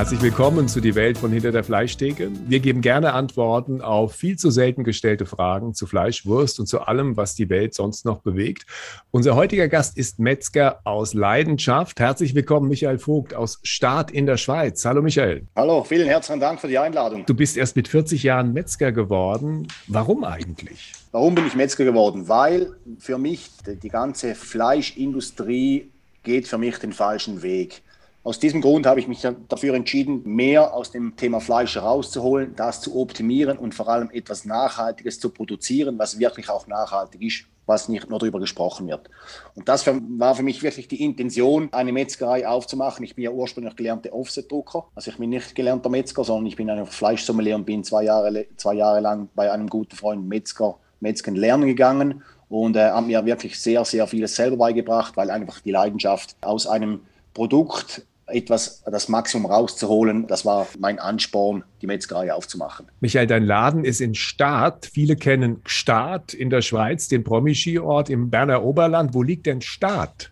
Herzlich willkommen zu die Welt von hinter der Fleischtheke. Wir geben gerne Antworten auf viel zu selten gestellte Fragen zu Fleisch, Wurst und zu allem, was die Welt sonst noch bewegt. Unser heutiger Gast ist Metzger aus Leidenschaft. Herzlich willkommen, Michael Vogt aus Start in der Schweiz. Hallo Michael. Hallo, vielen herzlichen Dank für die Einladung. Du bist erst mit 40 Jahren Metzger geworden. Warum eigentlich? Warum bin ich Metzger geworden? Weil für mich die ganze Fleischindustrie geht für mich den falschen Weg. Aus diesem Grund habe ich mich dafür entschieden, mehr aus dem Thema Fleisch herauszuholen, das zu optimieren und vor allem etwas Nachhaltiges zu produzieren, was wirklich auch nachhaltig ist, was nicht nur darüber gesprochen wird. Und das war für mich wirklich die Intention, eine Metzgerei aufzumachen. Ich bin ja ursprünglich gelernter Offset-Drucker. Also ich bin nicht gelernter Metzger, sondern ich bin einfach Fleischsommelier und bin zwei Jahre, zwei Jahre lang bei einem guten Freund Metzger, Metzgen lernen gegangen und äh, haben mir wirklich sehr, sehr vieles selber beigebracht, weil einfach die Leidenschaft aus einem Produkt etwas, das Maximum rauszuholen. Das war mein Ansporn, die Metzgerei aufzumachen. Michael, dein Laden ist in Start. Viele kennen Start in der Schweiz, den Promi-Skiort im Berner Oberland. Wo liegt denn Start?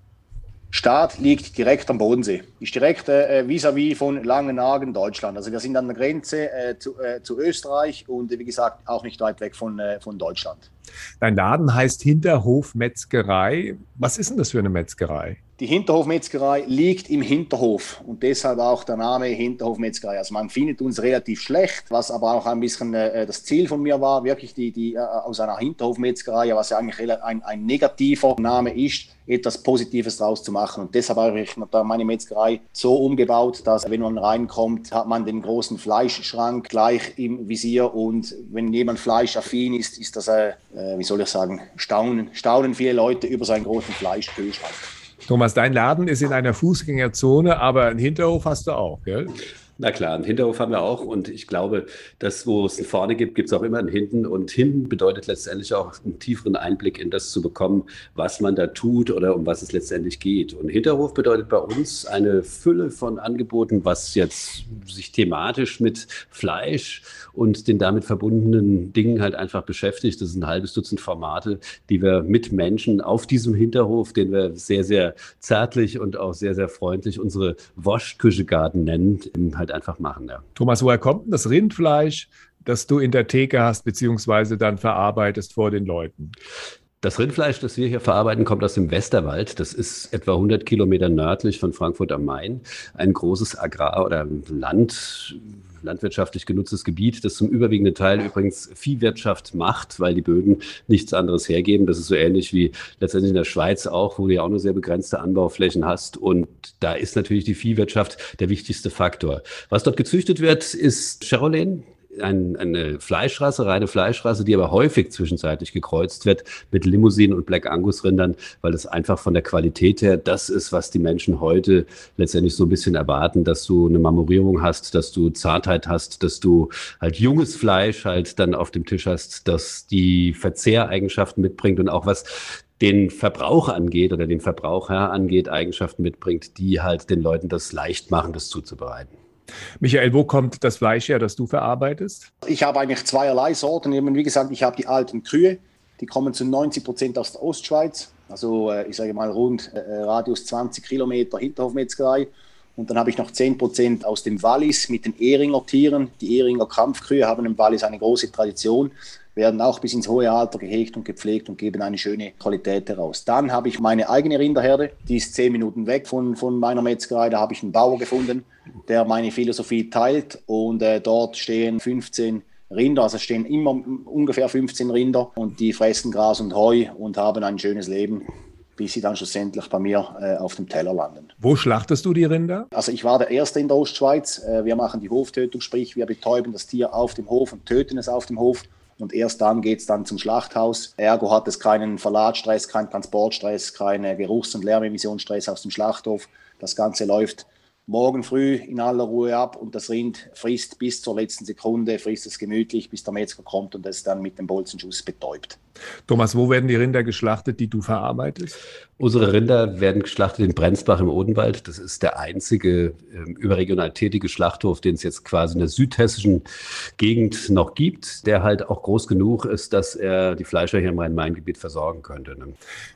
Start liegt direkt am Bodensee. Ist direkt äh, vis-à-vis von Langenhagen, Deutschland. Also wir sind an der Grenze äh, zu, äh, zu, Österreich und wie gesagt auch nicht weit weg von, äh, von Deutschland. Dein Laden heißt Hinterhof Metzgerei. Was ist denn das für eine Metzgerei? Die Hinterhofmetzgerei liegt im Hinterhof und deshalb auch der Name Hinterhofmetzgerei. Also man findet uns relativ schlecht, was aber auch ein bisschen äh, das Ziel von mir war, wirklich die, die äh, aus einer Hinterhofmetzgerei, was ja eigentlich ein, ein negativer Name ist, etwas Positives draus zu machen. Und deshalb habe ich meine Metzgerei so umgebaut, dass wenn man reinkommt, hat man den großen Fleischschrank gleich im Visier und wenn jemand fleischaffin ist, ist das, äh, äh wie soll ich sagen, staunen, staunen viele Leute über seinen großen Fleischkühlschrank. Thomas, dein Laden ist in einer Fußgängerzone, aber einen Hinterhof hast du auch, gell? Na klar, einen Hinterhof haben wir auch und ich glaube, dass wo es einen vorne gibt, gibt es auch immer einen hinten und hinten bedeutet letztendlich auch einen tieferen Einblick in das zu bekommen, was man da tut oder um was es letztendlich geht. Und Hinterhof bedeutet bei uns eine Fülle von Angeboten, was jetzt sich thematisch mit Fleisch und den damit verbundenen Dingen halt einfach beschäftigt. Das ist ein halbes Dutzend Formate, die wir mit Menschen auf diesem Hinterhof, den wir sehr, sehr zärtlich und auch sehr, sehr freundlich unsere Waschküchegarten nennen, halt halt einfach machen. Ja. Thomas, woher kommt denn das Rindfleisch, das du in der Theke hast, beziehungsweise dann verarbeitest vor den Leuten? Das Rindfleisch, das wir hier verarbeiten, kommt aus dem Westerwald. Das ist etwa 100 Kilometer nördlich von Frankfurt am Main. Ein großes Agrar- oder Land, landwirtschaftlich genutztes Gebiet, das zum überwiegenden Teil übrigens Viehwirtschaft macht, weil die Böden nichts anderes hergeben. Das ist so ähnlich wie letztendlich in der Schweiz auch, wo du ja auch nur sehr begrenzte Anbauflächen hast. Und da ist natürlich die Viehwirtschaft der wichtigste Faktor. Was dort gezüchtet wird, ist Cherolen ein, eine Fleischrasse, reine Fleischrasse, die aber häufig zwischenzeitlich gekreuzt wird mit Limousinen und Black Angus Rindern, weil es einfach von der Qualität her das ist, was die Menschen heute letztendlich so ein bisschen erwarten, dass du eine Marmorierung hast, dass du Zartheit hast, dass du halt junges Fleisch halt dann auf dem Tisch hast, dass die Verzehreigenschaften mitbringt und auch was den Verbrauch angeht oder den Verbraucher angeht, Eigenschaften mitbringt, die halt den Leuten das leicht machen, das zuzubereiten. Michael, wo kommt das Fleisch her, das du verarbeitest? Ich habe eigentlich zweierlei Sorten. Wie gesagt, ich habe die alten Kühe, die kommen zu 90 Prozent aus der Ostschweiz. Also äh, ich sage mal rund äh, Radius 20 Kilometer Hinterhofmetzgerei. Und dann habe ich noch 10 Prozent aus dem Wallis mit den Ehringer Tieren. Die Ehringer Kampfkühe haben im Wallis eine große Tradition werden auch bis ins hohe Alter gehegt und gepflegt und geben eine schöne Qualität heraus. Dann habe ich meine eigene Rinderherde, die ist zehn Minuten weg von, von meiner Metzgerei. Da habe ich einen Bauer gefunden, der meine Philosophie teilt und äh, dort stehen 15 Rinder, also stehen immer ungefähr 15 Rinder und die fressen Gras und Heu und haben ein schönes Leben bis sie dann schlussendlich bei mir äh, auf dem Teller landen. Wo schlachtest du die Rinder? Also ich war der Erste in der Ostschweiz. Äh, wir machen die Hoftötung, sprich wir betäuben das Tier auf dem Hof und töten es auf dem Hof und erst dann geht es dann zum Schlachthaus. Ergo hat es keinen Verladstress, keinen Transportstress, keine Geruchs- und Lärmemissionsstress aus dem Schlachthof. Das Ganze läuft morgen früh in aller Ruhe ab und das Rind frisst bis zur letzten Sekunde, frisst es gemütlich, bis der Metzger kommt und es dann mit dem Bolzenschuss betäubt. Thomas, wo werden die Rinder geschlachtet, die du verarbeitest? Unsere Rinder werden geschlachtet in Brenzbach im Odenwald. Das ist der einzige äh, überregional tätige Schlachthof, den es jetzt quasi in der südhessischen Gegend noch gibt, der halt auch groß genug ist, dass er die Fleischer hier im Rhein-Main-Gebiet versorgen könnte. Ne?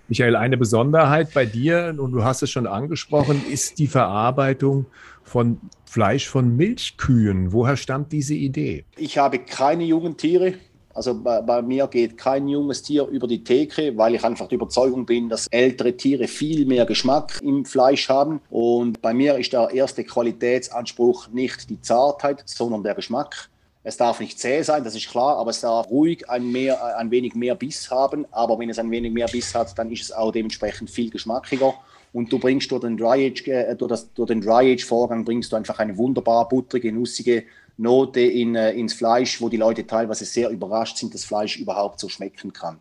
Michael, eine Besonderheit bei dir, und du hast es schon angesprochen, ist die Verarbeitung Von Fleisch von Milchkühen. Woher stammt diese Idee? Ich habe keine jungen Tiere. Also bei, bei, mir geht kein junges Tier über die Theke, weil ich einfach der Überzeugung bin, dass ältere Tiere viel mehr Geschmack im Fleisch haben. Und bei mir ist der erste Qualitätsanspruch nicht die Zartheit, sondern der Geschmack. Es darf nicht zäh sein, das ist klar, aber es darf ruhig ein, mehr, ein wenig mehr Biss haben. Aber wenn es ein wenig mehr Biss hat, dann ist es auch dementsprechend viel geschmackiger. Und du bringst durch den Dry Age, äh, durch, das, durch den Dry Age Vorgang bringst du einfach eine wunderbar butterige, nussige Note in, äh, ins Fleisch, wo die Leute teilweise sehr überrascht sind, dass Fleisch überhaupt so schmecken kann.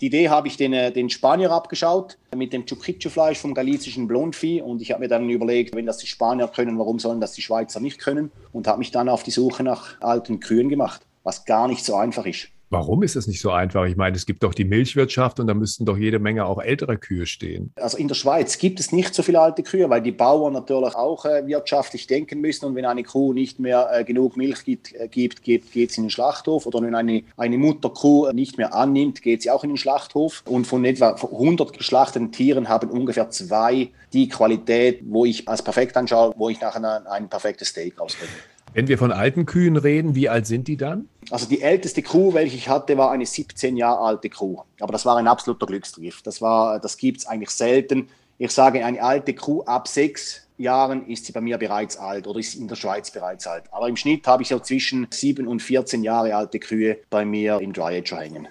Die Idee habe ich den, äh, den Spanier abgeschaut mit dem Chuquicho-Fleisch vom galizischen Blondvieh und ich habe mir dann überlegt, wenn das die Spanier können, warum sollen das die Schweizer nicht können und habe mich dann auf die Suche nach alten Kühen gemacht, was gar nicht so einfach ist. Warum ist das nicht so einfach? Ich meine, es gibt doch die Milchwirtschaft und da müssten doch jede Menge auch ältere Kühe stehen. Also in der Schweiz gibt es nicht so viele alte Kühe, weil die Bauern natürlich auch äh, wirtschaftlich denken müssen und wenn eine Kuh nicht mehr äh, genug Milch gibt, äh, gibt geht es in den Schlachthof oder wenn eine, eine Mutterkuh nicht mehr annimmt, geht sie auch in den Schlachthof und von etwa 100 geschlachteten Tieren haben ungefähr zwei die Qualität, wo ich als perfekt anschaue, wo ich nachher ein, ein perfektes Steak rausbringe. Wenn wir von alten Kühen reden, wie alt sind die dann? Also die älteste Kuh, welche ich hatte, war eine 17 Jahre alte Kuh. Aber das war ein absoluter Glücksgriff. Das, das gibt es eigentlich selten. Ich sage, eine alte Kuh ab sechs Jahren ist sie bei mir bereits alt oder ist in der Schweiz bereits alt. Aber im Schnitt habe ich so zwischen sieben und 14 Jahre alte Kühe bei mir im Dry Ager hängen.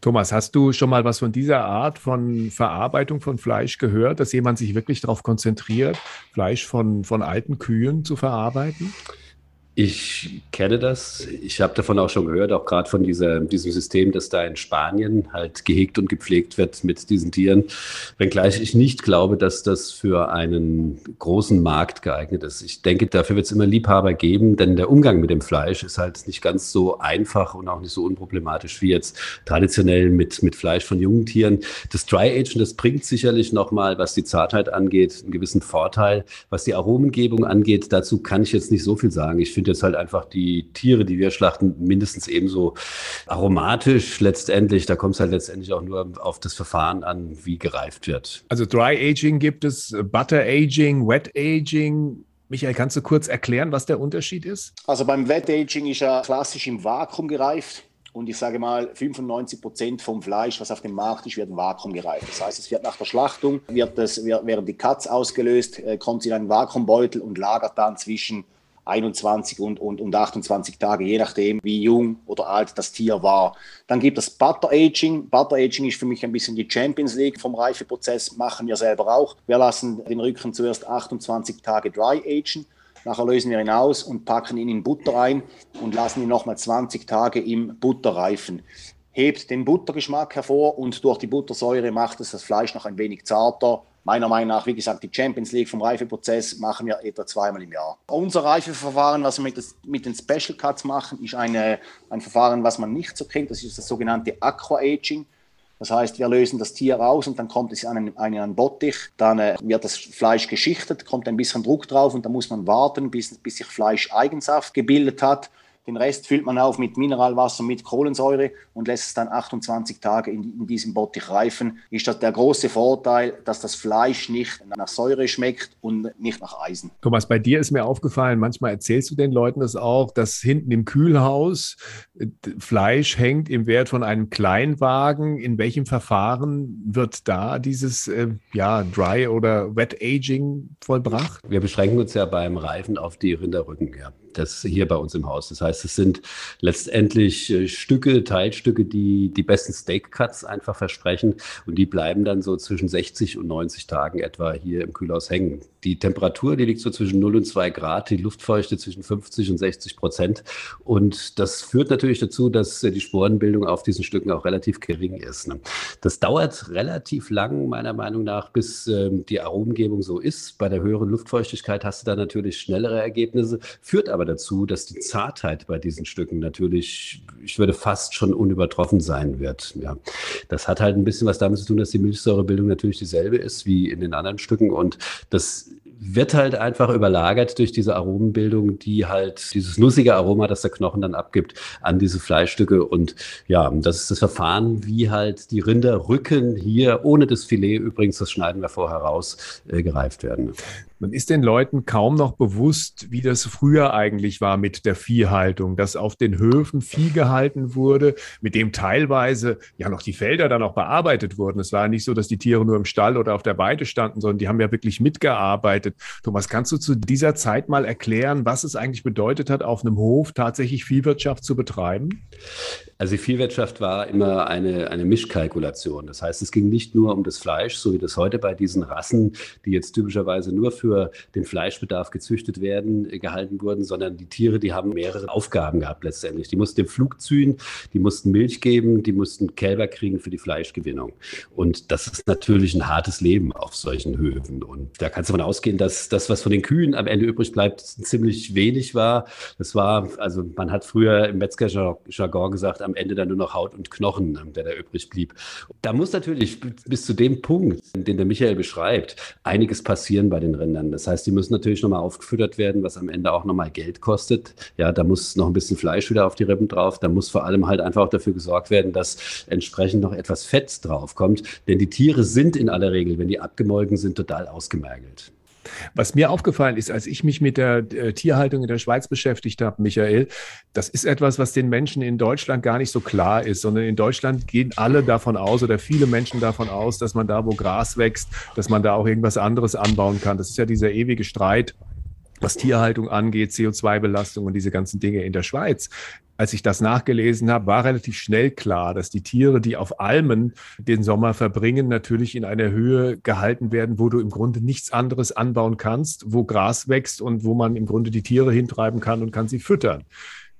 Thomas, hast du schon mal was von dieser Art von Verarbeitung von Fleisch gehört, dass jemand sich wirklich darauf konzentriert, Fleisch von, von alten Kühen zu verarbeiten? Ich kenne das. Ich habe davon auch schon gehört, auch gerade von dieser, diesem System, das da in Spanien halt gehegt und gepflegt wird mit diesen Tieren. Wenngleich ich nicht glaube, dass das für einen großen Markt geeignet ist. Ich denke, dafür wird es immer Liebhaber geben, denn der Umgang mit dem Fleisch ist halt nicht ganz so einfach und auch nicht so unproblematisch wie jetzt traditionell mit, mit Fleisch von jungen Tieren. Das Dry Aging, das bringt sicherlich nochmal, was die Zartheit angeht, einen gewissen Vorteil. Was die Aromengebung angeht, dazu kann ich jetzt nicht so viel sagen. Ich finde finde jetzt halt einfach die Tiere, die wir schlachten, mindestens ebenso aromatisch letztendlich. Da kommt es halt letztendlich auch nur auf das Verfahren an, wie gereift wird. Also Dry Aging gibt es, Butter Aging, Wet Aging. Michael, kannst du kurz erklären, was der Unterschied ist? Also beim Wet Aging ist er klassisch im Vakuum gereift. Und ich sage mal, 95 Prozent vom Fleisch, was auf dem Markt ist, wird im Vakuum gereift. Das heißt, es wird nach der Schlachtung, wird das, werden die Cuts ausgelöst, äh, kommt sie in einen Vakuumbeutel und lagert dann zwischen 21 und, und, und 28 Tage, je nachdem, wie jung oder alt das Tier war. Dann gibt es Butter Aging. Butter Aging ist für mich ein bisschen die Champions League vom Reifeprozess, machen wir selber auch. Wir lassen den Rücken zuerst 28 Tage dry agen. Nachher lösen wir ihn aus und packen ihn in Butter ein und lassen ihn nochmal 20 Tage im Butter reifen hebt den Buttergeschmack hervor und durch die Buttersäure macht es das Fleisch noch ein wenig zarter, meiner Meinung nach, wie gesagt, die Champions League vom Reifeprozess machen wir etwa zweimal im Jahr. Unser Reifeverfahren, was wir mit, das, mit den Special Cuts machen, ist eine, ein Verfahren, was man nicht so kennt. Das ist das sogenannte Aqua Aging. Das heißt, wir lösen das Tier raus und dann kommt es an einen, einen Bottich, dann äh, wird das Fleisch geschichtet, kommt ein bisschen Druck drauf und dann muss man warten, bis, bis sich Fleischeigenschaft gebildet hat. Den Rest füllt man auf mit Mineralwasser, mit Kohlensäure und lässt es dann 28 Tage in, in diesem Bottich reifen. Ist das der große Vorteil, dass das Fleisch nicht nach Säure schmeckt und nicht nach Eisen. Thomas, bei dir ist mir aufgefallen, manchmal erzählst du den Leuten das auch, dass hinten im Kühlhaus äh, Fleisch hängt im Wert von einem Kleinwagen. In welchem Verfahren wird da dieses äh, ja, Dry- oder Wet-Aging vollbracht? Wir beschränken uns ja beim Reifen auf die Rinderrücken. Ja das hier bei uns im Haus. Das heißt, es sind letztendlich äh, Stücke, Teilstücke, die die besten Steak-Cuts einfach versprechen und die bleiben dann so zwischen 60 und 90 Tagen etwa hier im Kühlhaus hängen. Die Temperatur, die liegt so zwischen 0 und 2 Grad, die Luftfeuchte zwischen 50 und 60 Prozent und das führt natürlich dazu, dass äh, die Sporenbildung auf diesen Stücken auch relativ gering ist. Ne? Das dauert relativ lang, meiner Meinung nach, bis ähm, die Aromengebung so ist. Bei der höheren Luftfeuchtigkeit hast du da natürlich schnellere Ergebnisse, führt aber dazu, dass die Zartheit bei diesen Stücken natürlich, ich würde fast schon unübertroffen sein wird. Ja. Das hat halt ein bisschen was damit zu tun, dass die Milchsäurebildung natürlich dieselbe ist wie in den anderen Stücken und das wird halt einfach überlagert durch diese Aromenbildung, die halt dieses nussige Aroma, das der Knochen dann abgibt, an diese Fleischstücke. Und ja, das ist das Verfahren, wie halt die Rinderrücken hier ohne das Filet, übrigens, das schneiden wir vorher raus, äh, gereift werden. Man ist den Leuten kaum noch bewusst, wie das früher eigentlich war mit der Viehhaltung, dass auf den Höfen Vieh gehalten wurde, mit dem teilweise ja noch die Felder dann auch bearbeitet wurden. Es war nicht so, dass die Tiere nur im Stall oder auf der Weide standen, sondern die haben ja wirklich mitgearbeitet. Thomas, kannst du zu dieser Zeit mal erklären, was es eigentlich bedeutet hat, auf einem Hof tatsächlich Viehwirtschaft zu betreiben? Also die Viehwirtschaft war immer eine, eine Mischkalkulation. Das heißt, es ging nicht nur um das Fleisch, so wie das heute bei diesen Rassen, die jetzt typischerweise nur für den Fleischbedarf gezüchtet werden, äh, gehalten wurden, sondern die Tiere, die haben mehrere Aufgaben gehabt letztendlich. Die mussten den Flug ziehen, die mussten Milch geben, die mussten Kälber kriegen für die Fleischgewinnung. Und das ist natürlich ein hartes Leben auf solchen Höfen. Und da kannst du davon ausgehen, dass das, was von den Kühen am Ende übrig bleibt, ziemlich wenig war. Das war, also man hat früher im Metzgerjargon gesagt, am Ende dann nur noch Haut und Knochen, ähm, der da übrig blieb. Da muss natürlich bis zu dem Punkt, den der Michael beschreibt, einiges passieren bei den Rindern. Das heißt, die müssen natürlich nochmal aufgefüttert werden, was am Ende auch nochmal Geld kostet. Ja, da muss noch ein bisschen Fleisch wieder auf die Rippen drauf. Da muss vor allem halt einfach auch dafür gesorgt werden, dass entsprechend noch etwas Fett draufkommt. Denn die Tiere sind in aller Regel, wenn die abgemolken sind, total ausgemergelt. Was mir aufgefallen ist, als ich mich mit der äh, Tierhaltung in der Schweiz beschäftigt habe, Michael, das ist etwas, was den Menschen in Deutschland gar nicht so klar ist, sondern in Deutschland gehen alle davon aus oder viele Menschen davon aus, dass man da, wo Gras wächst, dass man da auch irgendwas anderes anbauen kann. Das ist ja dieser ewige Streit was Tierhaltung angeht, CO2-Belastung und diese ganzen Dinge in der Schweiz als ich das nachgelesen habe, war relativ schnell klar, dass die Tiere, die auf Almen den Sommer verbringen, natürlich in einer Höhe gehalten werden, wo du im Grunde nichts anderes anbauen kannst, wo Gras wächst und wo man im Grunde die Tiere hintreiben kann und kann sie füttern.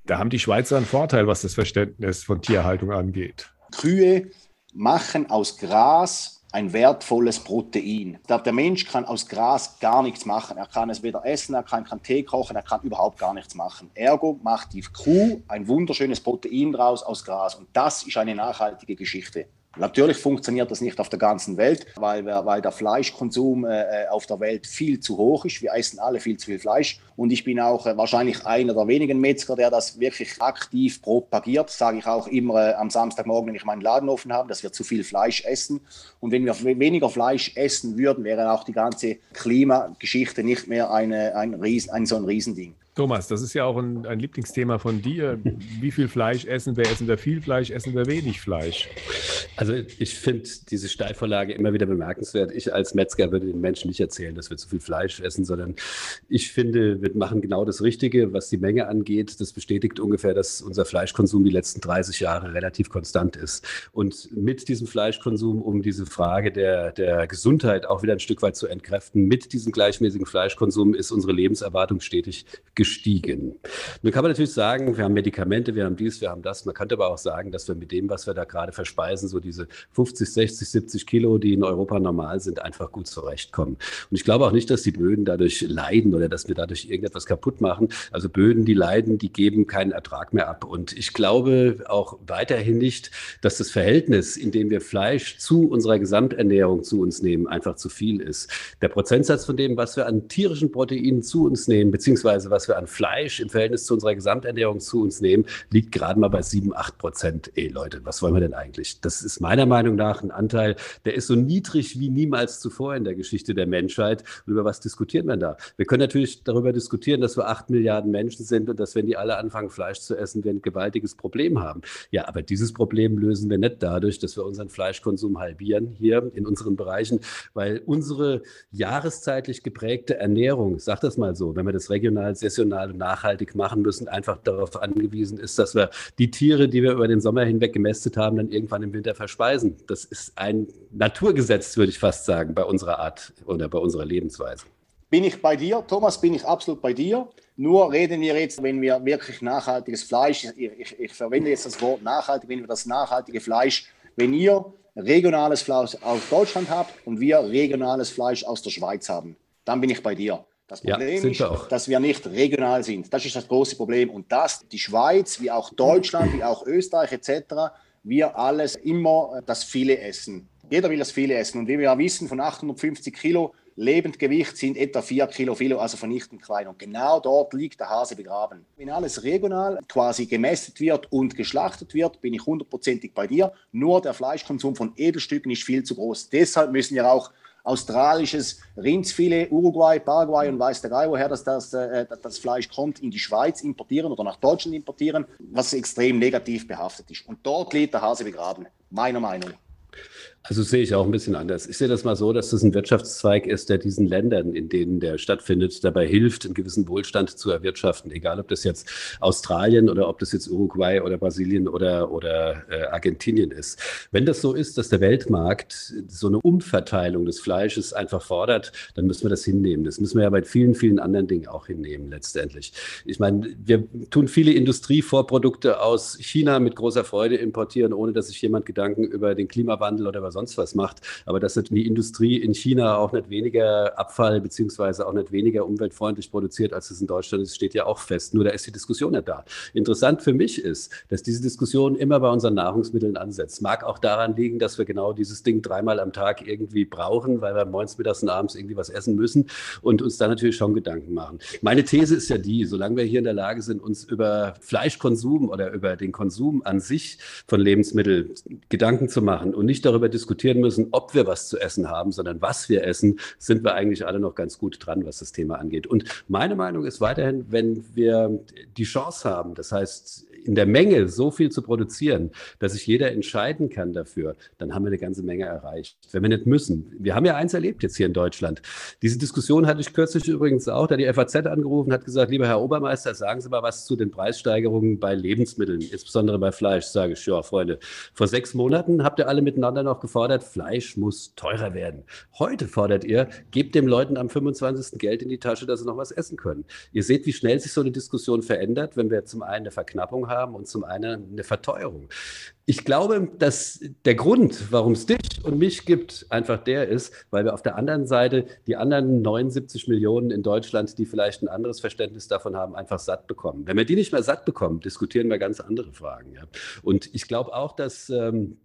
Da haben die Schweizer einen Vorteil, was das Verständnis von Tierhaltung angeht. Kühe machen aus Gras ein wertvolles Protein. Der, Mensch kann aus Gras gar nichts machen. Er kann es weder essen, er kann keinen Tee kochen, er kann überhaupt gar nichts machen. Ergo macht die Kuh ein wunderschönes Protein draus aus Gras. Und das ist eine nachhaltige Geschichte. Natürlich funktioniert das nicht auf der ganzen Welt, weil, weil der Fleischkonsum äh, äh, auf der Welt viel zu hoch ist. Wir essen alle viel zu viel Fleisch. Und ich bin auch äh, wahrscheinlich einer der wenigen Metzger, der das wirklich aktiv propagiert. Sage ich auch immer äh, am Samstagmorgen, wenn ich meinen Laden offen habe, dass wir zu viel Fleisch essen. Und wenn wir weniger Fleisch essen würden, wäre auch die ganze Klimageschichte nicht mehr eine, ein, Riesen, ein so ein Riesending. Thomas, das ist ja auch ein, ein, Lieblingsthema von dir. Wie viel Fleisch essen wir? Essen wir viel Fleisch? Essen wir wenig Fleisch? Also ich finde diese Steilvorlage immer wieder bemerkenswert. Ich als Metzger würde den Menschen nicht erzählen, dass wir zu viel Fleisch essen, sondern ich finde, wir machen genau das Richtige, was die Menge angeht. Das bestätigt ungefähr, dass unser Fleischkonsum die letzten 30 Jahre relativ konstant ist. Und mit diesem Fleischkonsum, um diese Frage der, der Gesundheit auch wieder ein Stück weit zu entkräften, mit diesem gleichmäßigen Fleischkonsum ist unsere Lebenserwartung stetig gestiegen gestiegen. Nun kann man natürlich sagen, wir haben Medikamente, wir haben dies, wir haben das. Man könnte aber auch sagen, dass wir mit dem, was wir da gerade verspeisen, so diese 50, 60, 70 Kilo, die in Europa normal sind, einfach gut zurechtkommen. Und ich glaube auch nicht, dass die Böden dadurch leiden oder dass wir dadurch irgendetwas kaputt machen. Also Böden, die leiden, die geben keinen Ertrag mehr ab. Und ich glaube auch weiterhin nicht, dass das Verhältnis, in dem wir Fleisch zu unserer Gesamternährung zu uns nehmen, einfach zu viel ist. Der Prozentsatz von dem, was wir an tierischen Proteinen zu uns nehmen, beziehungsweise was wir an Fleisch im Verhältnis zu unserer Gesamternährung zu uns nehmen, liegt gerade mal bei 7, 8 Prozent. Ey Leute, was wollen wir denn eigentlich? Das ist meiner Meinung nach ein Anteil, der ist so niedrig wie niemals zuvor in der Geschichte der Menschheit. Und über was diskutiert man da? Wir können natürlich darüber diskutieren, dass wir 8 Milliarden Menschen sind und dass, wenn die alle anfangen, Fleisch zu essen, wir ein gewaltiges Problem haben. Ja, aber dieses Problem lösen wir nicht dadurch, dass wir unseren Fleischkonsum halbieren hier in unseren Bereichen, weil unsere jahreszeitlich geprägte Ernährung, sag das mal so, wenn wir das regional sessional saisonal und nachhaltig machen müssen, einfach darauf angewiesen ist, dass wir die Tiere, die wir über den Sommer hinweg gemästet haben, dann irgendwann im Winter verspeisen. Das ist ein Naturgesetz, würde ich fast sagen, bei unserer Art oder bei unserer Lebensweise. Bin ich bei dir, Thomas, bin ich absolut bei dir. Nur reden wir jetzt, wenn wir wirklich nachhaltiges Fleisch, ich, ich, ich verwende jetzt das Wort nachhaltig, wenn wir das nachhaltige Fleisch, wenn ihr regionales Fleisch aus Deutschland habt und wir regionales Fleisch aus der Schweiz haben, dann bin ich bei dir. Das Problem ja, ist, wir dass wir nicht regional sind. Das ist das große Problem. Und dass die Schweiz, wie auch Deutschland, wie auch Österreich etc., wir alles immer das viele essen. Jeder will das viele essen. Und wie wir ja wissen, von 850 Kilo Lebendgewicht sind etwa 4 Kilo Kilo, also vernichtend klein. Und genau dort liegt der Hase begraben. Wenn alles regional quasi gemästet wird und geschlachtet wird, bin ich hundertprozentig bei dir. Nur der Fleischkonsum von Edelstücken ist viel zu groß. Deshalb müssen wir auch australisches Rindsfilet, Uruguay, Paraguay und weiß der Geil, woher das, das, äh, das Fleisch kommt, in die Schweiz importieren oder nach Deutschland importieren, was extrem negativ behaftet ist. Und dort liegt der Hase begraben, meiner Meinung nach. Also sehe ich auch ein bisschen anders. Ich sehe das mal so, dass das ein Wirtschaftszweig ist, der diesen Ländern, in denen der stattfindet, dabei hilft, einen gewissen Wohlstand zu erwirtschaften. Egal, ob das jetzt Australien oder ob das jetzt Uruguay oder Brasilien oder, oder äh, Argentinien ist. Wenn das so ist, dass der Weltmarkt so eine Umverteilung des Fleisches einfach fordert, dann müssen wir das hinnehmen. Das müssen wir ja bei vielen, vielen anderen Dingen auch hinnehmen letztendlich. Ich meine, wir tun viele Industrievorprodukte aus China mit großer Freude importieren, ohne dass sich jemand Gedanken über den Klimawandel oder was sonst was macht. Aber dass die Industrie in China auch nicht weniger Abfall beziehungsweise auch nicht weniger umweltfreundlich produziert, als es in Deutschland ist, steht ja auch fest. Nur da ist die Diskussion nicht da. Interessant für mich ist, dass diese Diskussion immer bei unseren Nahrungsmitteln ansetzt. Mag auch daran liegen, dass wir genau dieses Ding dreimal am Tag irgendwie brauchen, weil wir morgens, mittags und abends irgendwie was essen müssen und uns da natürlich schon Gedanken machen. Meine These ist ja die, solange wir hier in der Lage sind, uns über Fleischkonsum oder über den Konsum an sich von Lebensmitteln Gedanken zu machen und nicht darüber diskutieren, diskutieren müssen, ob wir was zu essen haben, sondern was wir essen, sind wir eigentlich alle noch ganz gut dran, was das Thema angeht. Und meine Meinung ist weiterhin, wenn wir die Chance haben, das heißt, in der Menge so viel zu produzieren, dass sich jeder entscheiden kann dafür, dann haben wir eine ganze Menge erreicht. Wenn wir nicht müssen. Wir haben ja eins erlebt jetzt hier in Deutschland. Diese Diskussion hatte ich kürzlich übrigens auch, da die FAZ angerufen hat, gesagt, lieber Herr Obermeister, sagen Sie mal was zu den Preissteigerungen bei Lebensmitteln, insbesondere bei Fleisch. Sage ich, ja, Freunde, vor sechs Monaten habt ihr alle miteinander noch gefordert, Fleisch muss teurer werden. Heute fordert ihr, gebt den Leuten am 25. Geld in die Tasche, dass sie noch was essen können. Ihr seht, wie schnell sich so eine Diskussion verändert, wenn wir zum einen eine Verknappung haben, und zum einen eine Verteuerung. Ich glaube, dass der Grund, warum es dich und mich gibt, einfach der ist, weil wir auf der anderen Seite die anderen 79 Millionen in Deutschland, die vielleicht ein anderes Verständnis davon haben, einfach satt bekommen. Wenn wir die nicht mehr satt bekommen, diskutieren wir ganz andere Fragen. Ja. Und ich glaube auch, dass ähm,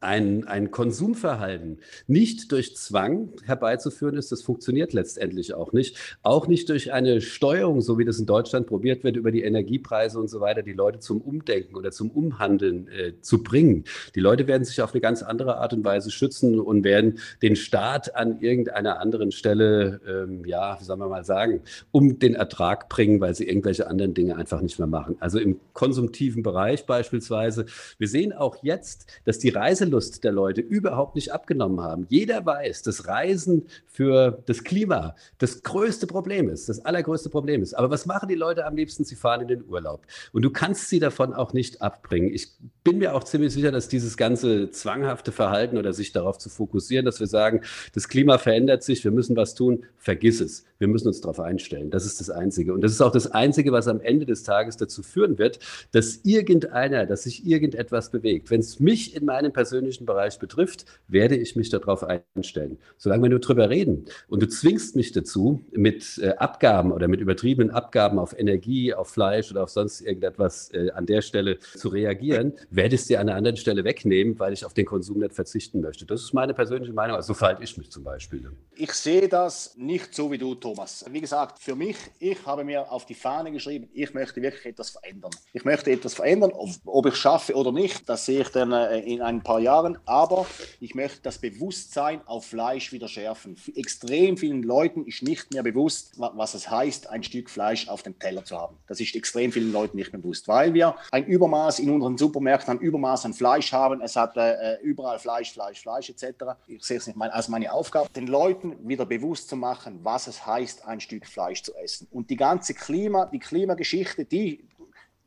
ein, ein Konsumverhalten nicht durch Zwang herbeizuführen ist, das funktioniert letztendlich auch nicht. Auch nicht durch eine Steuerung, so wie das in Deutschland probiert wird, über die Energiepreise und so weiter, die Leute zum Umdenken oder zum Umhandeln äh, zu bringen. Die Leute werden sich auf eine ganz andere Art und Weise schützen und werden den Staat an irgendeiner anderen Stelle, ähm, ja, wie soll man mal sagen, um den Ertrag bringen, weil sie irgendwelche anderen Dinge einfach nicht mehr machen. Also im konsumtiven Bereich beispielsweise. Wir sehen auch jetzt, dass die Reise Reiselust der Leute überhaupt nicht abgenommen haben. Jeder weiß, dass Reisen für das Klima das größte Problem ist, das allergrößte Problem ist. Aber was machen die Leute am liebsten? Sie fahren in den Urlaub. Und du kannst sie davon auch nicht abbringen. Ich bin mir auch ziemlich sicher, dass dieses ganze zwanghafte Verhalten oder sich darauf zu fokussieren, dass wir sagen, das Klima verändert sich, wir müssen was tun, vergiss es. Wir müssen uns darauf einstellen. Das ist das Einzige. Und das ist auch das Einzige, was am Ende des Tages dazu führen wird, dass irgendeiner, dass sich irgendetwas bewegt. Wenn es mich in meinem persönlichen Bereich betrifft, werde ich mich darauf einstellen. Solange wir nur drüber reden und du zwingst mich dazu, mit äh, Abgaben oder mit übertriebenen Abgaben auf Energie, auf Fleisch oder auf sonst irgendetwas äh, an der Stelle zu reagieren, werde ich es dir an einer anderen Stelle wegnehmen, weil ich auf den Konsum nicht verzichten möchte. Das ist meine persönliche Meinung. Also so verhalte ich mich zum Beispiel. Ich sehe das nicht so wie du, Thomas. Wie gesagt, für mich, ich habe mir auf die Fahne geschrieben, ich möchte wirklich etwas verändern. Ich möchte etwas verändern, ob, ich schaffe oder nicht, das sehe ich dann äh, in ein paar Jahren. Aber ich möchte das Bewusstsein auf Fleisch wieder schärfen. Extrem vielen Leuten ist nicht mehr bewusst, was es heißt, ein Stück Fleisch auf dem Teller zu haben. Das ist extrem vielen Leuten nicht mehr bewusst, weil wir ein Übermaß in unseren Supermärkten ein Übermaß an Fleisch haben. Es hat äh, überall Fleisch, Fleisch, Fleisch etc. Ich sehe es nicht als meine Aufgabe, den Leuten wieder bewusst zu machen, was es heißt, ein Stück Fleisch zu essen. Und die ganze Klima, die Klimageschichte, die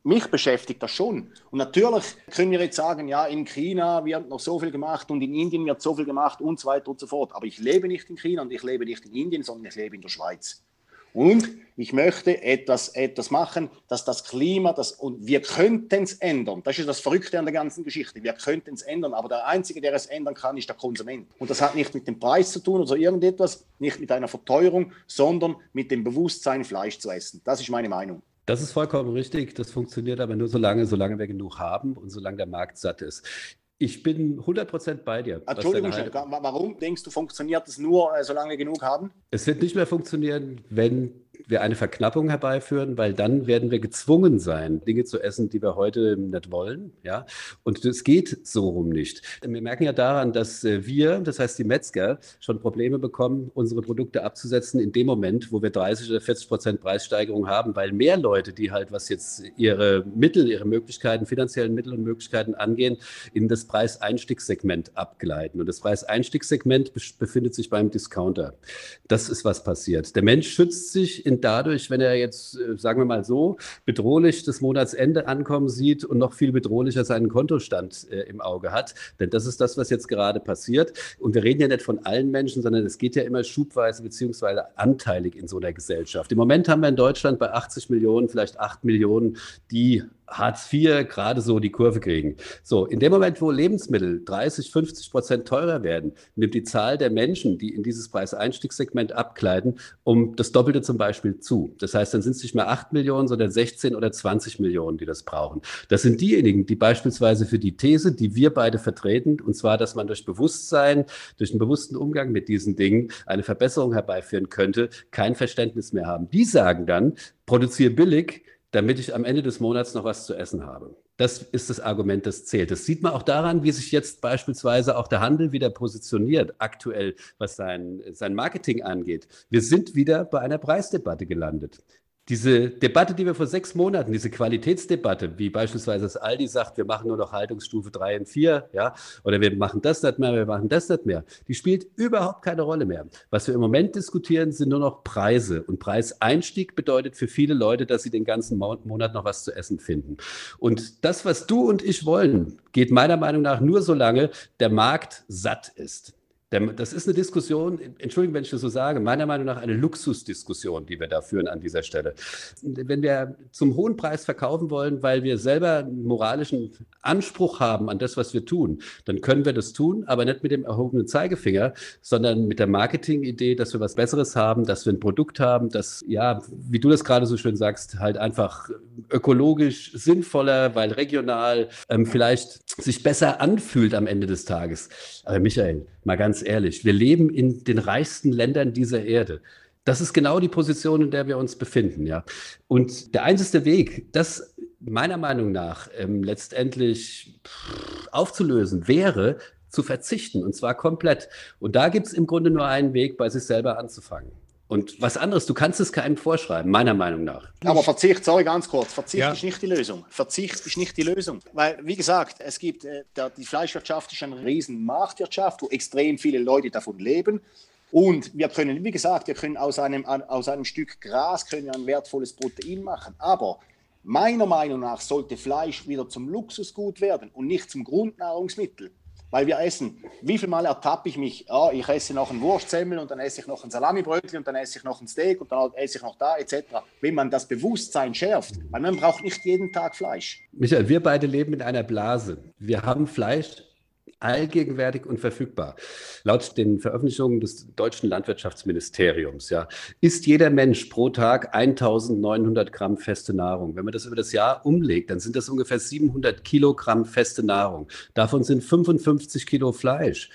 mich beschäftigt das schon. Und natürlich können wir jetzt sagen, ja, in China wird noch so viel gemacht und in Indien wird so viel gemacht und so weiter und so fort. Aber ich lebe nicht in China und ich lebe nicht in Indien, sondern ich lebe in der Schweiz. Und ich möchte etwas, etwas machen, dass das Klima, das, und wir könnten es ändern. Das ist das Verrückte an der ganzen Geschichte. Wir könnten es ändern, aber der Einzige, der es ändern kann, ist der Konsument. Und das hat nicht mit dem Preis zu tun oder irgendetwas, nicht mit einer Verteuerung, sondern mit dem Bewusstsein, Fleisch zu essen. Das ist meine Meinung. Das ist vollkommen richtig. Das funktioniert aber nur so lange, solange wir genug haben und solange der Markt satt ist. Ich bin 100% bei dir. Entschuldigung, warum denkst du, funktioniert das nur, äh, solange wir genug haben? Es wird nicht mehr funktionieren, wenn wir eine Verknappung herbeiführen, weil dann werden wir gezwungen sein, Dinge zu essen, die wir heute nicht wollen. Ja? Und das geht so rum nicht. Wir merken ja daran, dass äh, wir, das heißt die Metzger, schon Probleme bekommen, unsere Produkte abzusetzen in dem Moment, wo wir 30 oder 40 Prozent Preissteigerung haben, weil mehr Leute, die halt, was jetzt ihre Mittel, ihre Möglichkeiten, finanziellen Mittel und Möglichkeiten angehen, in das Preiseinstiegssegment abgleiten. Und das Preiseinstiegssegment befindet sich beim Discounter. Das ist was passiert. Der Mensch schützt sich in dadurch, wenn er jetzt, äh, sagen wir mal so, bedrohlich das Monatsende ankommen sieht und noch viel bedrohlicher seinen Kontostand äh, im Auge hat. Denn das ist das, was jetzt gerade passiert. Und wir reden ja nicht von allen Menschen, sondern es geht ja immer schubweise beziehungsweise anteilig in so einer Gesellschaft. Im Moment haben wir in Deutschland bei 80 Millionen, vielleicht 8 Millionen, die Hartz IV gerade so die Kurve kriegen. So, in dem Moment, wo Lebensmittel 30, 50 Prozent teurer werden, nimmt die Zahl der Menschen, die in dieses Preiseinstiegssegment abkleiden, um das Doppelte zum Beispiel zu. Das heißt, dann sind es nicht mehr 8 Millionen, sondern 16 oder 20 Millionen, die das brauchen. Das sind diejenigen, die beispielsweise für die These, die wir beide vertreten, und zwar, dass man durch Bewusstsein, durch einen bewussten Umgang mit diesen Dingen eine Verbesserung herbeiführen könnte, kein Verständnis mehr haben. Die sagen dann, produziere billig, damit ich am Ende des Monats noch was zu essen habe. Das ist das Argument, das zählt. Das sieht man auch daran, wie sich jetzt beispielsweise auch der Handel wieder positioniert, aktuell, was sein, sein Marketing angeht. Wir sind wieder bei einer Preisdebatte gelandet. Diese Debatte, die wir vor sechs Monaten, diese Qualitätsdebatte, wie beispielsweise das Aldi sagt, wir machen nur noch Haltungsstufe 3 und 4, ja, oder wir machen das nicht mehr, wir machen das nicht mehr, die spielt überhaupt keine Rolle mehr. Was wir im Moment diskutieren, sind nur noch Preise. Und Preiseinstieg bedeutet für viele Leute, dass sie den ganzen Monat noch was zu essen finden. Und das, was du und ich wollen, geht meiner Meinung nach nur so lange, der Markt satt ist. Das ist eine Diskussion, Entschuldigung, wenn ich das so sage, meiner Meinung nach eine Luxusdiskussion, die wir da führen an dieser Stelle. Wenn wir zum hohen Preis verkaufen wollen, weil wir selber einen moralischen Anspruch haben an das, was wir tun, dann können wir das tun, aber nicht mit dem erhobenen Zeigefinger, sondern mit der Marketingidee, dass wir was Besseres haben, dass wir ein Produkt haben, das, ja, wie du das gerade so schön sagst, halt einfach ökologisch sinnvoller, weil regional ähm, vielleicht sich besser anfühlt am Ende des Tages. Aber Michael, mal ganz ehrlich, wir leben in den reichsten Ländern dieser Erde. Das ist genau die Position, in der wir uns befinden, ja. Und der einzige Weg, das meiner Meinung nach ähm, letztendlich aufzulösen, wäre zu verzichten und zwar komplett. Und da gibt es im Grunde nur einen Weg, bei sich selber anzufangen. Und was anderes, du kannst es keinem vorschreiben, meiner Meinung nach. Aber Verzicht, sorry, ganz kurz, Verzicht ja. ist nicht die Lösung. Verzicht ist nicht die Lösung. Weil, wie gesagt, es gibt, äh, der, die Fleischwirtschaft ist eine riesen Marktwirtschaft, wo extrem viele Leute davon leben. Und wir können, wie gesagt, wir können aus einem, aus einem Stück Gras können wir ein wertvolles Protein machen. Aber meiner Meinung nach sollte Fleisch wieder zum Luxusgut werden und nicht zum Grundnahrungsmittel weil wir essen. Wie viel Mal ertappe ich mich? Ja, ich esse noch ein Wurstsemmel und dann esse ich noch ein Salamibrötchen und dann esse ich noch ein Steak und dann esse ich noch da etc. Wenn man das Bewusstsein schärft, weil man braucht nicht jeden Tag Fleisch. Michael, wir beide leben in einer Blase. Wir haben Fleisch allgegenwärtig und verfügbar. Laut den Veröffentlichungen des deutschen Landwirtschaftsministeriums ja, ist jeder Mensch pro Tag 1900 Gramm feste Nahrung. Wenn man das über das Jahr umlegt, dann sind das ungefähr 700 Kilogramm feste Nahrung. Davon sind 55 Kilo Fleisch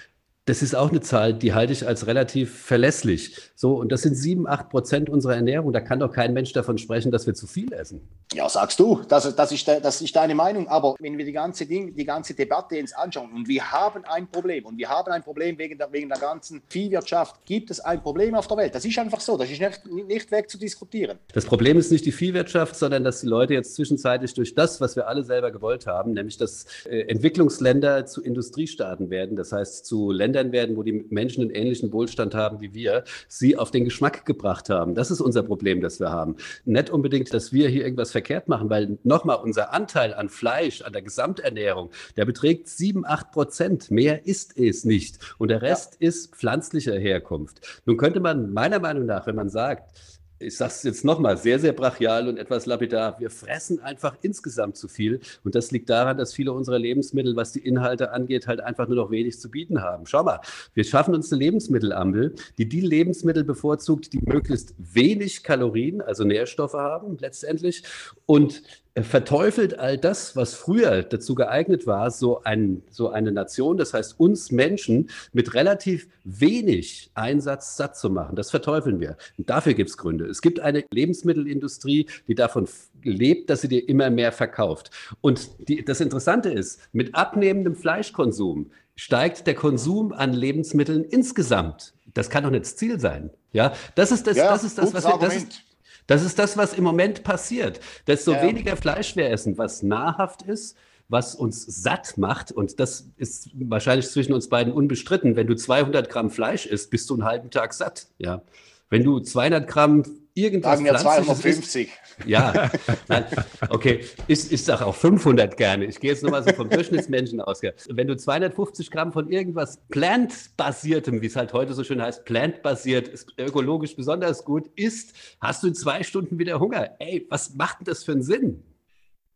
das ist auch eine Zahl, die halte ich als relativ verlässlich. So, und das sind sieben, acht Prozent unserer Ernährung. Da kann doch kein Mensch davon sprechen, dass wir zu viel essen. Ja, sagst du. Das, das, ist, das ist deine Meinung. Aber wenn wir die ganze, Ding, die ganze Debatte jetzt anschauen und wir haben ein Problem und wir haben ein Problem wegen der, wegen der ganzen Viehwirtschaft, gibt es ein Problem auf der Welt. Das ist einfach so. Das ist nicht, nicht weg zu diskutieren. Das Problem ist nicht die Viehwirtschaft, sondern dass die Leute jetzt zwischenzeitlich durch das, was wir alle selber gewollt haben, nämlich dass äh, Entwicklungsländer zu Industriestaaten werden, das heißt zu Ländern, Ländern werden, wo die Menschen einen ähnlichen Wohlstand haben wie wir, sie auf den Geschmack gebracht haben. Das ist unser Problem, das wir haben. Nicht unbedingt, dass wir hier irgendwas verkehrt machen, weil nochmal unser Anteil an Fleisch, an der Gesamternährung, der beträgt 7, 8 Prozent. Mehr ist es nicht. Und der Rest ja. ist pflanzlicher Herkunft. Nun könnte man meiner Meinung nach, wenn man sagt, ich sage es jetzt nochmal, sehr, sehr brachial und etwas lapidar. Wir fressen einfach insgesamt zu viel. Und das liegt daran, dass viele unserer Lebensmittel, was die Inhalte angeht, halt einfach nur noch wenig zu bieten haben. Schau mal, wir schaffen uns eine Lebensmittelampel, die die Lebensmittel bevorzugt, die möglichst wenig Kalorien, also Nährstoffe haben letztendlich und verteufelt all das, was früher dazu geeignet war, so, ein, so eine Nation, das heißt uns Menschen, mit relativ wenig Einsatz satt zu machen. Das verteufeln wir. Und dafür gibt es Gründe. Es gibt eine Lebensmittelindustrie, die davon lebt, dass sie dir immer mehr verkauft. Und die, das Interessante ist, mit abnehmendem Fleischkonsum steigt der Konsum an Lebensmitteln insgesamt. Das kann doch nicht das Ziel sein. Ja, das ist das, ja, das, ist das was wir, das ist, das ist das, was im Moment passiert. Desto ja. weniger Fleisch wir essen, was nahrhaft ist, was uns satt macht. Und das ist wahrscheinlich zwischen uns beiden unbestritten. Wenn du 200 Gramm Fleisch isst, bist du einen halben Tag satt. Ja. Wenn du 200 Gramm irgendwas Sagen wir 250. Isst, ja, nein, okay, ich, ich sage auch 500 gerne. Ich gehe jetzt nochmal so vom Durchschnittsmenschen aus. Wenn du 250 Gramm von irgendwas plant-basiertem, wie es halt heute so schön heißt, plant-basiert, ist ökologisch besonders gut, isst, hast du in zwei Stunden wieder Hunger. Ey, was macht denn das für einen Sinn?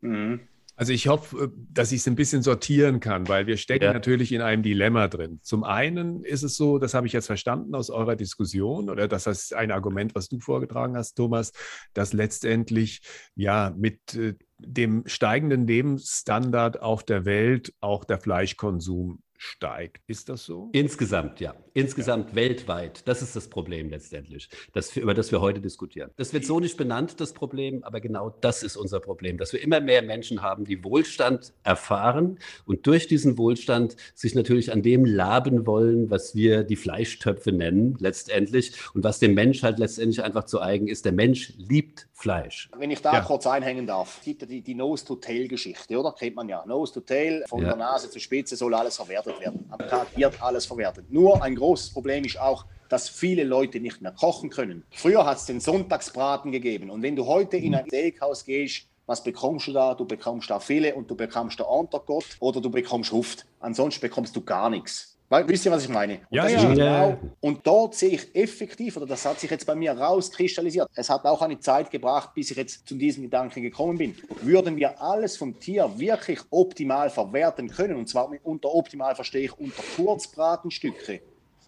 Mhm. Also ich hoffe, äh, dass ich es ein bisschen sortieren kann, weil wir stecken ja. natürlich in einem Dilemma drin. Zum einen ist es so, das habe ich jetzt verstanden aus eurer Diskussion oder das ist ein Argument, was du vorgetragen hast, Thomas, dass letztendlich ja mit äh, dem steigenden Lebensstandard auf der Welt auch der Fleischkonsum steigt. Ist das so? Insgesamt, ja. Insgesamt ja. weltweit. Das ist das Problem letztendlich, das, über das wir heute diskutieren. Das wird so nicht benannt, das Problem, aber genau das ist unser Problem, dass wir immer mehr Menschen haben, die Wohlstand erfahren und durch diesen Wohlstand sich natürlich an dem laben wollen, was wir die Fleischtöpfe nennen, letztendlich. Und was dem Mensch halt letztendlich einfach zu eigen ist. Der Mensch liebt Fleisch. Wenn ich da ja. kurz einhängen darf, es gibt ja die, die Nose-to-Tail-Geschichte, oder? Kennt man ja. Nose-to-Tail, von ja. der Nase zur Spitze soll alles verwertet werden. Am Tag wird alles verwertet. Nur ein großes Problem ist auch, dass viele Leute nicht mehr kochen können. Früher hat es den Sonntagsbraten gegeben. Und wenn du heute in ein Steakhouse gehst, was bekommst du da? Du bekommst da Filet und du bekommst da Untergott oder du bekommst Huft. Ansonsten bekommst du gar nichts. Wisst ihr, was ich meine? Und ja, ja. Genau, und dort sehe ich effektiv, oder das hat sich jetzt bei mir rauskristallisiert. Es hat auch eine Zeit gebracht, bis ich jetzt zu diesem Gedanken gekommen bin. Würden wir alles vom Tier wirklich optimal verwerten können, und zwar unter optimal verstehe ich unter Kurzbratenstücke,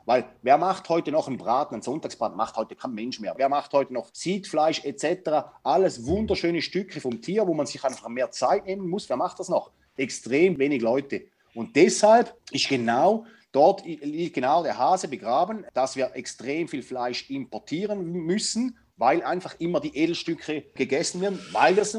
weil wer macht heute noch einen Braten, einen Sonntagsbraten, macht heute kein Mensch mehr. Wer macht heute noch Siedfleisch etc. Alles wunderschöne Stücke vom Tier, wo man sich einfach mehr Zeit nehmen muss. Wer macht das noch? Extrem wenig Leute. Und deshalb ist genau Dort liegt genau der Hase begraben, dass wir extrem viel Fleisch importieren müssen, weil einfach immer die Edelstücke gegessen werden, weil wir es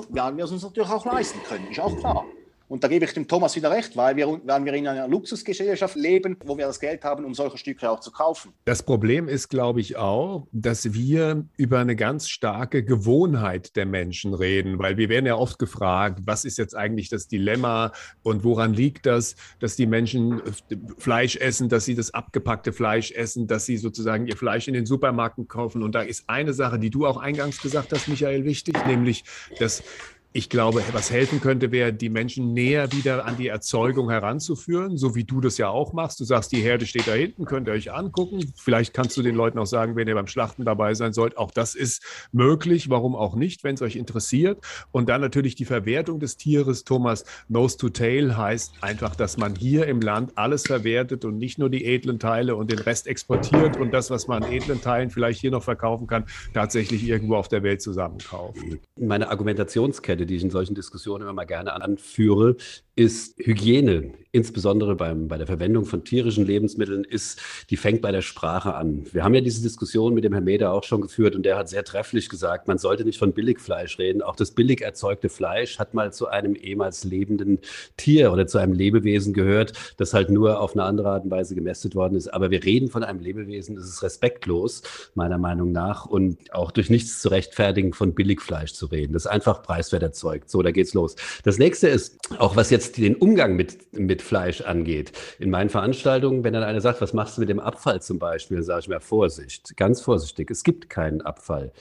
uns natürlich auch leisten können, ist auch klar. Und da gebe ich dem Thomas wieder recht, weil wir, weil wir in einer Luxusgesellschaft leben, wo wir das Geld haben, um solche Stücke auch zu kaufen. Das Problem ist, glaube ich, auch, dass wir über eine ganz starke Gewohnheit der Menschen reden, weil wir werden ja oft gefragt, was ist jetzt eigentlich das Dilemma und woran liegt das, dass die Menschen Fleisch essen, dass sie das abgepackte Fleisch essen, dass sie sozusagen ihr Fleisch in den Supermärkten kaufen. Und da ist eine Sache, die du auch eingangs gesagt hast, Michael, wichtig, nämlich, dass ich glaube, was helfen könnte, wäre, die Menschen näher wieder an die Erzeugung heranzuführen, so wie du das ja auch machst. Du sagst, die Herde steht da hinten, könnt ihr euch angucken. Vielleicht kannst du den Leuten auch sagen, wenn ihr beim Schlachten dabei sein sollt, auch das ist möglich. Warum auch nicht, wenn es euch interessiert. Und dann natürlich die Verwertung des Tieres. Thomas, Nose to Tail heißt einfach, dass man hier im Land alles verwertet und nicht nur die edlen Teile und den Rest exportiert und das, was man an edlen Teilen vielleicht hier noch verkaufen kann, tatsächlich irgendwo auf der Welt zusammenkauft. Meine Argumentationskette Die ich in solchen Diskussionen immer mal gerne anführe, ist Hygiene, insbesondere beim, bei der Verwendung von tierischen Lebensmitteln, ist, die fängt bei der Sprache an. Wir haben ja diese Diskussion mit dem Herrn Meder auch schon geführt und der hat sehr trefflich gesagt, man sollte nicht von Billigfleisch reden. Auch das billig erzeugte Fleisch hat mal zu einem ehemals lebenden Tier oder zu einem Lebewesen gehört, das halt nur auf eine andere Art und Weise gemästet worden ist. Aber wir reden von einem Lebewesen, das ist respektlos, meiner Meinung nach, und auch durch nichts zu rechtfertigen, von Billigfleisch zu reden. Das ist einfach preiswert erzeugt. So, da geht's los. Das nächste ist, auch was jetzt den Umgang mit, mit Fleisch angeht. In meinen Veranstaltungen, wenn dann einer sagt, was machst du mit dem Abfall zum Beispiel, dann sage ich mir, Vorsicht, ganz vorsichtig. Es gibt keinen Abfall.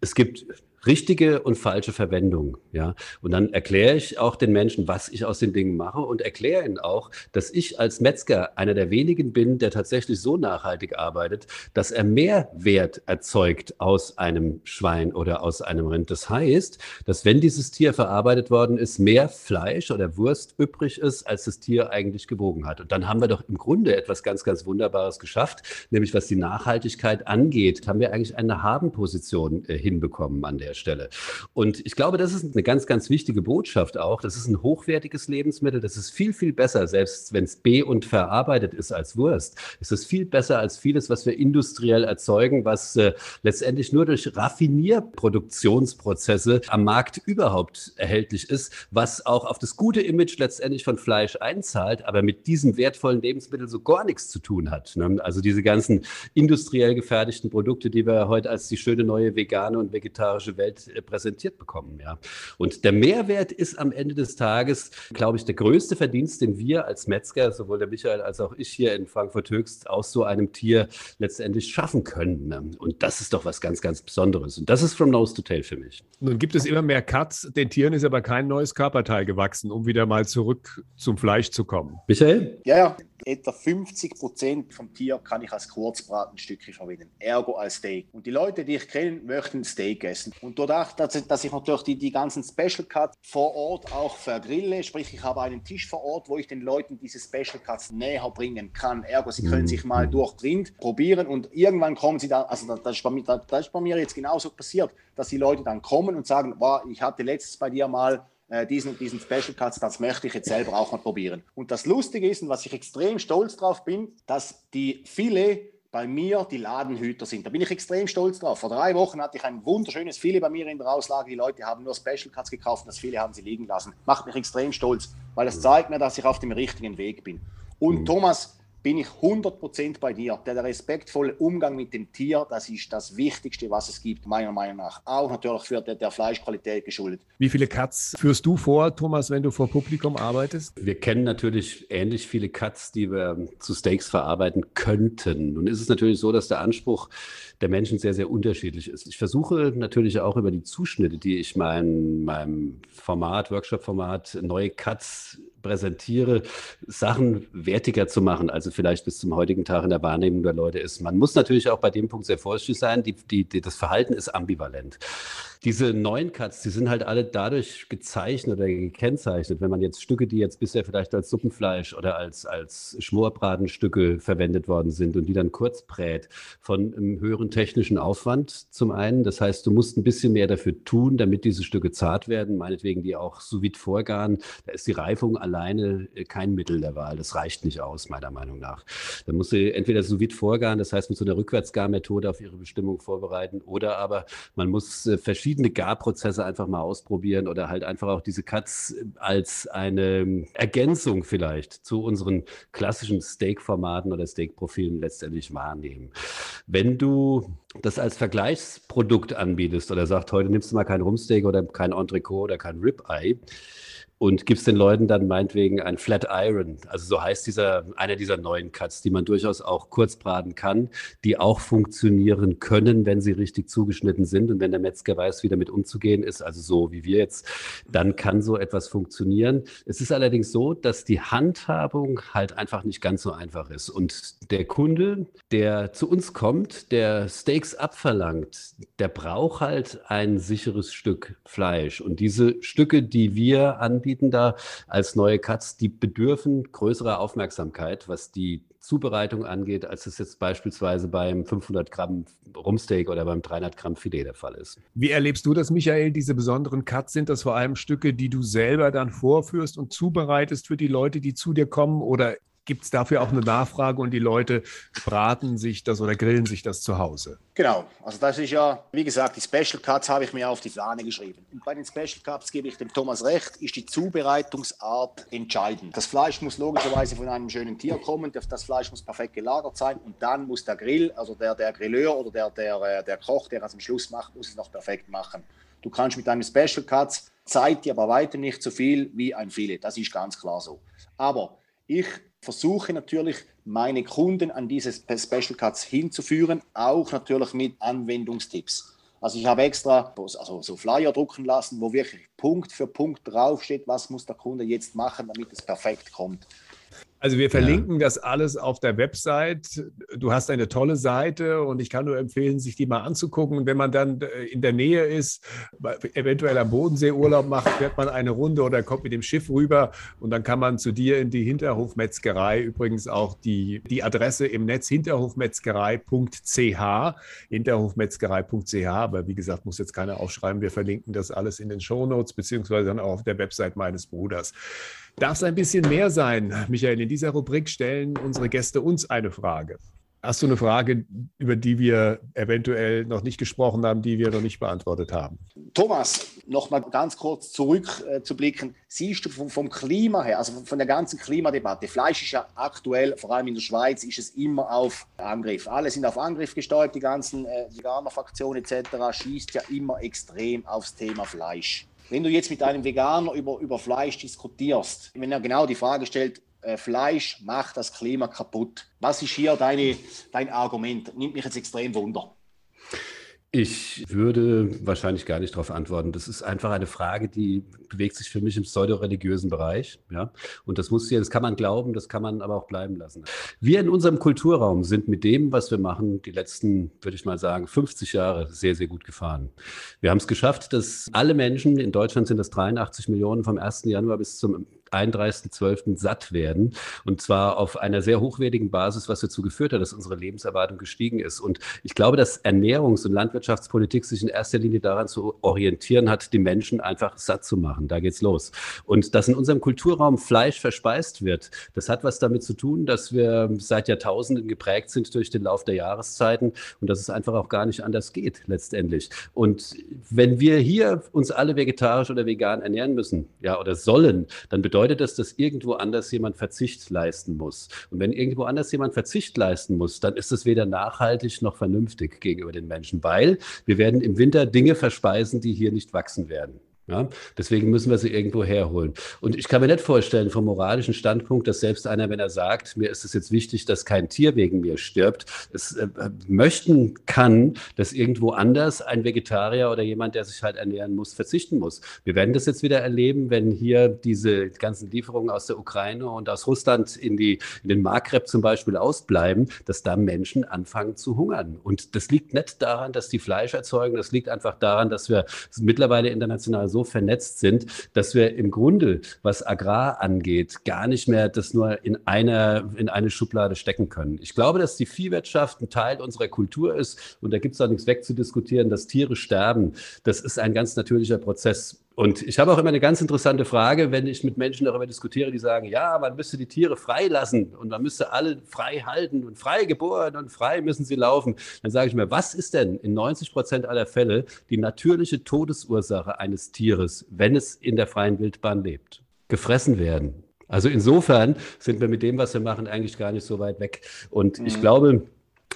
Es gibt richtige und falsche Verwendung. Ja? Und dann erkläre ich auch den Menschen, was ich aus den Dingen mache und erkläre ihnen auch, dass ich als Metzger einer der wenigen bin, der tatsächlich so nachhaltig arbeitet, dass er mehr Wert erzeugt aus einem Schwein oder aus einem Rind. Das heißt, dass wenn dieses Tier verarbeitet worden ist, mehr Fleisch oder Wurst übrig ist, als das Tier eigentlich gewogen hat. Und dann haben wir doch im Grunde etwas ganz, ganz Wunderbares geschafft, nämlich was die Nachhaltigkeit angeht, haben wir eigentlich eine Habenposition äh, hinbekommen an der der Stelle. Und ich glaube, das ist eine ganz, ganz wichtige Botschaft auch. Das ist ein hochwertiges Lebensmittel. Das ist viel, viel besser, selbst wenn es be- und verarbeitet ist als Wurst. Ist es viel besser als vieles, was wir industriell erzeugen, was äh, letztendlich nur durch Raffinierproduktionsprozesse am Markt überhaupt erhältlich ist, was auch auf das gute Image letztendlich von Fleisch einzahlt, aber mit diesem wertvollen Lebensmittel so gar nichts zu tun hat. Ne? Also diese ganzen industriell gefertigten Produkte, die wir heute als die schöne neue vegane und vegetarische Welt äh, präsentiert bekommen. Ja. Und der Mehrwert ist am Ende des Tages, glaube ich, der größte Verdienst, den wir als Metzger, sowohl der Michael als auch ich hier in Frankfurt Höchst, aus so einem Tier letztendlich schaffen können. Ne? Und das ist doch was ganz, ganz Besonderes. Und das ist From Nose to Tail für mich. Nun gibt es immer mehr Cuts. Den Tieren ist aber kein neues Körperteil gewachsen, um wieder mal zurück zum Fleisch zu kommen. Michael? Ja, ja. Etwa 50 Prozent vom Tier kann ich als Kurzbratenstückchen verwenden, ergo als Steak. Und die Leute, die ich kenne, möchten Steak essen. Und dadurch, dass ich natürlich die, die ganzen Special Cuts vor Ort auch vergrille, sprich ich habe einen Tisch vor Ort, wo ich den Leuten diese Special Cuts näher bringen kann. Ergo, sie können sich mal durch Rind probieren und irgendwann kommen sie da, also das ist bei mir, das ist bei mir jetzt genauso passiert, dass die Leute dann kommen und sagen, wow, ich hatte letztes bei dir mal äh, diesen, diesen Special Cuts, das möchte ich jetzt selber auch mal probieren. Und das Lustige ist, und was ich extrem stolz drauf bin, dass die Filet bei mir die Ladenhüter sind. Da bin ich extrem stolz drauf. Vor drei Wochen hatte ich ein wunderschönes Filet bei mir in der Auslage. Die Leute haben nur Special Cuts gekauft und das Filet haben sie liegen lassen. Macht mich extrem stolz, weil das zeigt mir, dass ich auf dem richtigen Weg bin. Und mhm. Thomas, bin ich 100% bei dir. Der respektvolle Umgang mit dem Tier, das ist das Wichtigste, was es gibt, meiner Meinung nach. Auch natürlich für der, der Fleischqualität geschuldet. Wie viele Cuts führst du vor, Thomas, wenn du vor Publikum arbeitest? Wir kennen natürlich ähnlich viele Cuts, die wir zu Steaks verarbeiten könnten. Nun ist es natürlich so, dass der Anspruch der Menschen sehr, sehr unterschiedlich ist. Ich versuche natürlich auch über die Zuschnitte, die ich mein, meinem Format, Workshop-Format, neue Cuts präsentiere, Sachen wertiger zu machen, also vielleicht bis zum heutigen Tag in der Wahrnehmung der Leute ist. Man muss natürlich auch bei dem Punkt sehr vorsichtig sein. Die, die, die, das Verhalten ist ambivalent. Diese neuen Cuts, die sind halt alle dadurch gezeichnet oder gekennzeichnet, wenn man jetzt Stücke, die jetzt bisher vielleicht als Suppenfleisch oder als, als Schmorbratenstücke verwendet worden sind und die dann kurz brät, von einem höheren technischen Aufwand zum einen. Das heißt, du musst ein bisschen mehr dafür tun, damit diese Stücke zart werden, meinetwegen die auch sous vide vorgaren. Da ist die Reifung alleine äh, kein Mittel der Wahl. Das reicht nicht aus, meiner Meinung nach. Da musst du entweder sous vide vorgaren, das heißt mit so einer Rückwärtsgarmethode auf ihre Bestimmung vorbereiten, oder aber man muss äh, verschiedene verschiedene Garprozesse einfach mal ausprobieren oder halt einfach auch diese Cuts als eine Ergänzung vielleicht zu unseren klassischen Steak-Formaten oder Steak-Profilen letztendlich wahrnehmen. Wenn du das als Vergleichsprodukt anbietest oder sagst, heute nimmst du mal kein Rumsteak oder kein Entrecot oder kein Ribeye, und gibst den Leuten dann meinetwegen ein Flat Iron. Also so heißt dieser, einer dieser neuen Cuts, die man durchaus auch kurz braten kann, die auch funktionieren können, wenn sie richtig zugeschnitten sind und wenn der Metzger weiß, wie damit umzugehen ist, also so wie wir jetzt, dann kann so etwas funktionieren. Es ist allerdings so, dass die Handhabung halt einfach nicht ganz so einfach ist. Und der Kunde, der zu uns kommt, der Steaks abverlangt, der braucht halt ein sicheres Stück Fleisch. Und diese Stücke, die wir anbieten, anbieten da als neue Cuts, die bedürfen größerer Aufmerksamkeit, was die Zubereitung angeht, als es jetzt beispielsweise beim 500 Gramm Rumsteak oder beim 300 Gramm Filet der Fall ist. Wie erlebst du das, Michael, diese besonderen Cuts? Sind das vor allem Stücke, die du selber dann vorführst und zubereitest für die Leute, die zu dir kommen? Oder gibt es dafür auch eine Nachfrage und die Leute braten sich das oder grillen sich das zu Hause? Genau, also das ist ja, wie gesagt, die Special Cuts habe ich mir auf die Fahne geschrieben. Und bei den Special Cuts gebe ich dem Thomas recht, ist die Zubereitungsart entscheidend. Das Fleisch muss logischerweise von einem schönen Tier kommen, das Fleisch muss perfekt gelagert sein und dann muss der Grill, also der, der Grilleur oder der, der, äh, der Koch, der es am Schluss macht, muss es noch perfekt machen. Du kannst mit deinen Special Cuts Zeit dir aber weiter nicht so viel wie ein Filet, das ist ganz klar so. Aber ich versuche natürlich, meine Kunden an diese Special Cuts hinzuführen, auch natürlich mit Anwendungstipps. Also ich habe extra also so Flyer drucken lassen, wo wirklich Punkt für Punkt draufsteht, was muss der Kunde jetzt machen, damit es perfekt kommt. Also wir verlinken ja. das alles auf der Website. Du hast eine tolle Seite und ich kann nur empfehlen, sich die mal anzugucken. wenn man dann äh, in der Nähe ist, eventuell am Bodensee Urlaub macht, fährt man eine Runde oder kommt mit dem Schiff rüber und dann kann man zu dir in die Hinterhofmetzgerei. Übrigens auch die, die Adresse im Netz hinterhofmetzgerei.ch, hinterhofmetzgerei.ch. Aber wie gesagt, muss jetzt keiner aufschreiben. Wir verlinken das alles in den Shownotes beziehungsweise dann auch auf der Website meines Bruders. Darf es ein bisschen mehr sein, Michael? In dieser Rubrik stellen unsere Gäste uns eine Frage. Hast du eine Frage, über die wir eventuell noch nicht gesprochen haben, die wir noch nicht beantwortet haben? Thomas, noch mal ganz kurz zurückzublicken. Äh, Siehst du vom, vom, Klima her, also von der ganzen Klimadebatte, Fleisch ist ja aktuell, vor allem in der Schweiz, ist es immer auf Angriff. Alle sind auf Angriff gesteuert, die ganzen äh, Veganer-Fraktionen etc. schießt ja immer extrem aufs Thema Fleisch. Wenn du jetzt mit einem Veganer über, über Fleisch diskutierst, wenn er genau die Frage stellt, äh, Fleisch macht das Klima kaputt. Was ist hier deine, dein Argument? Nimmt mich jetzt extrem wunder. Ich würde wahrscheinlich gar nicht darauf antworten. Das ist einfach eine Frage, die bewegt sich für mich im pseudo-religiösen Bereich. Ja? Und das muss hier, das kann man glauben, das kann man aber auch bleiben lassen. Wir in unserem Kulturraum sind mit dem, was wir machen, die letzten, würde ich mal sagen, 50 Jahre sehr, sehr gut gefahren. Wir haben es geschafft, dass alle Menschen, in Deutschland sind das 83 Millionen vom 1. Januar bis zum 31.12. satt werden. Und zwar auf einer sehr hochwertigen Basis, was dazu geführt hat, dass unsere Lebenserwartung gestiegen ist. Und ich glaube, dass Ernährungs- und Landwirtschaftspolitik sich in erster Linie daran zu orientieren hat, die Menschen einfach satt zu machen. Da geht's los. Und dass in unserem Kulturraum Fleisch verspeist wird, das hat was damit zu tun, dass wir seit Jahrtausenden geprägt sind durch den Lauf der Jahreszeiten und dass es einfach auch gar nicht anders geht letztendlich. Und wenn wir hier uns alle vegetarisch oder vegan ernähren müssen, ja, oder sollen, dann bedeutet bedeutet das, dass irgendwo anders jemand Verzicht leisten muss. Und wenn irgendwo anders jemand Verzicht leisten muss, dann ist es weder nachhaltig noch vernünftig gegenüber den Menschen, weil wir werden im Winter Dinge verspeisen, die hier nicht wachsen werden. Ja, deswegen müssen wir sie irgendwo herholen. Und ich kann mir nicht vorstellen, vom moralischen Standpunkt, dass selbst einer, wenn er sagt, mir ist es jetzt wichtig, dass kein Tier wegen mir stirbt, es äh, möchten kann, dass irgendwo anders ein Vegetarier oder jemand, der sich halt ernähren muss, verzichten muss. Wir werden das jetzt wieder erleben, wenn hier diese ganzen Lieferungen aus der Ukraine und aus Russland in, die, in den Maghreb zum Beispiel ausbleiben, dass da Menschen anfangen zu hungern. Und das liegt nicht daran, dass die Fleisch erzeugen, das liegt einfach daran, dass wir mittlerweile international so vernetzt sind, dass wir im Grunde, was Agrar angeht, gar nicht mehr das nur in einer, in eine Schublade stecken können. Ich glaube, dass die Viehwirtschaft ein Teil unserer Kultur ist und da gibt es auch nichts wegzudiskutieren, dass Tiere sterben. Das ist ein ganz natürlicher Prozess. Und ich habe auch immer eine ganz interessante Frage, wenn ich mit Menschen darüber diskutiere, die sagen, ja, man müsste die Tiere freilassen und man müsste alle frei halten und frei geboren und frei müssen sie laufen. Dann sage ich mir, was ist denn in 90 Prozent aller Fälle die natürliche Todesursache eines Tieres, wenn es in der freien Wildbahn lebt? Gefressen werden. Also insofern sind wir mit dem, was wir machen, eigentlich gar nicht so weit weg. Und mhm. ich glaube,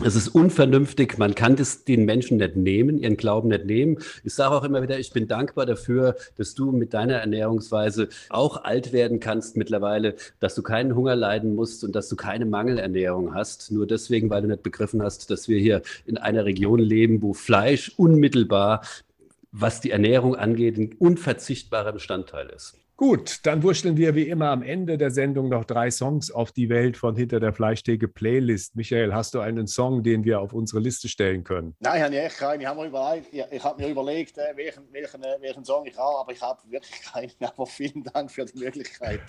es ist unvernünftig, man kann das den Menschen nicht nehmen, ihren Glauben nicht nehmen. Ich sage auch immer wieder, ich bin dankbar dafür, dass du mit deiner Ernährungsweise auch alt werden kannst mittlerweile, dass du keinen Hunger leiden musst und dass du keine Mangelernährung hast. Nur deswegen, weil du nicht begriffen hast, dass wir hier in einer Region leben, wo Fleisch unmittelbar, was die Ernährung angeht, ein unverzichtbarer Bestandteil ist. Gut, dann wurschteln wir wie immer am Ende der Sendung noch drei Songs auf die Welt von Hinter der Fleischtheke Playlist. Michael, hast du einen Song, den wir auf unsere Liste stellen können? Nein, habe ich echt keinen. Ich habe mir überlegt, ich, habe mir überlegt äh, welchen, welchen, äh, welchen Song ich habe, aber ich habe wirklich keinen. Aber vielen Dank für die Möglichkeit.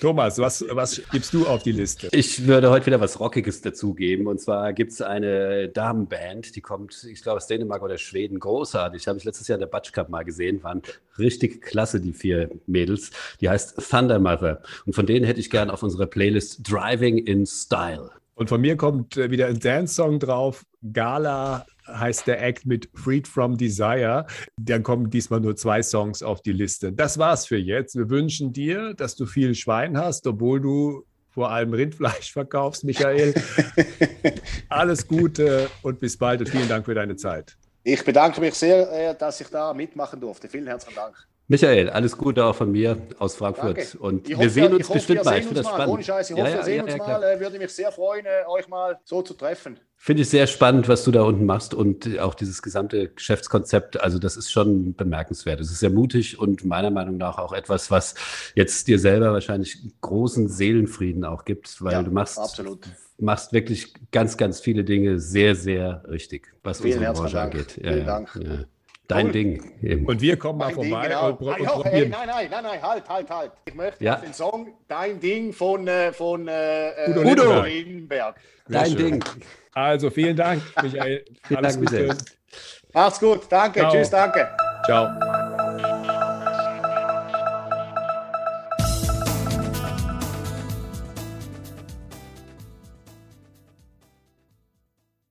Thomas, was, was gibst du auf die Liste? Ich würde heute wieder was Rockiges dazugeben. Und zwar gibt es eine Damenband, die kommt, ich glaube, aus Dänemark oder Schweden. Großartig. Habe ich letztes Jahr in der Batsch Cup mal gesehen. Waren richtig klasse, die vier Mädels. Die heißt Thunder Mother. Und von denen hätte ich gern auf unserer Playlist Driving in Style. Und von mir kommt äh, wieder ein Dance-Song drauf. Gala heißt der Act mit Freed from Desire. Dann kommen diesmal nur zwei Songs auf die Liste. Das war's für jetzt. Wir wünschen dir, dass du viel Schwein hast, obwohl du vor allem Rindfleisch verkaufst, Michael. Alles Gute und bis bald und vielen Dank für deine Zeit. Ich bedanke mich sehr, äh, dass ich da mitmachen durfte. Vielen herzlichen Dank. Michael, alles Gute auch von mir aus Frankfurt. Danke. Und hoffe, wir sehen uns bestimmt mal. Ich finde das spannend. Ohne Scheiß, ich hoffe, ja, wir sehen uns mal. Äh, würde mich sehr freuen, äh, euch mal so zu treffen. Finde ich sehr spannend, was du da unten machst und auch dieses gesamte Geschäftskonzept. Also das ist schon bemerkenswert. Es ist sehr mutig und meiner Meinung nach auch etwas, was jetzt dir selber wahrscheinlich großen Seelenfrieden auch gibt, weil ja, du machst, absolut. machst wirklich ganz, ganz viele Dinge sehr, sehr richtig, was Vielen unsere Branche angeht. Ja, Vielen Dank. Dein cool. Ding. Eben. Und wir kommen mal vorbei Ding, genau. und, und, und hey, Nein, nein, nein, nein, halt, halt, halt. Ich möchte ja. den Song Dein Ding von, äh, von äh, Udo, Udo. Lindenberg. Dein schön. Ding. Also vielen Dank, Michael. Vielen Alles Dank, Gute. Mach's gut. Danke. Ciao. Tschüss, danke. Ciao.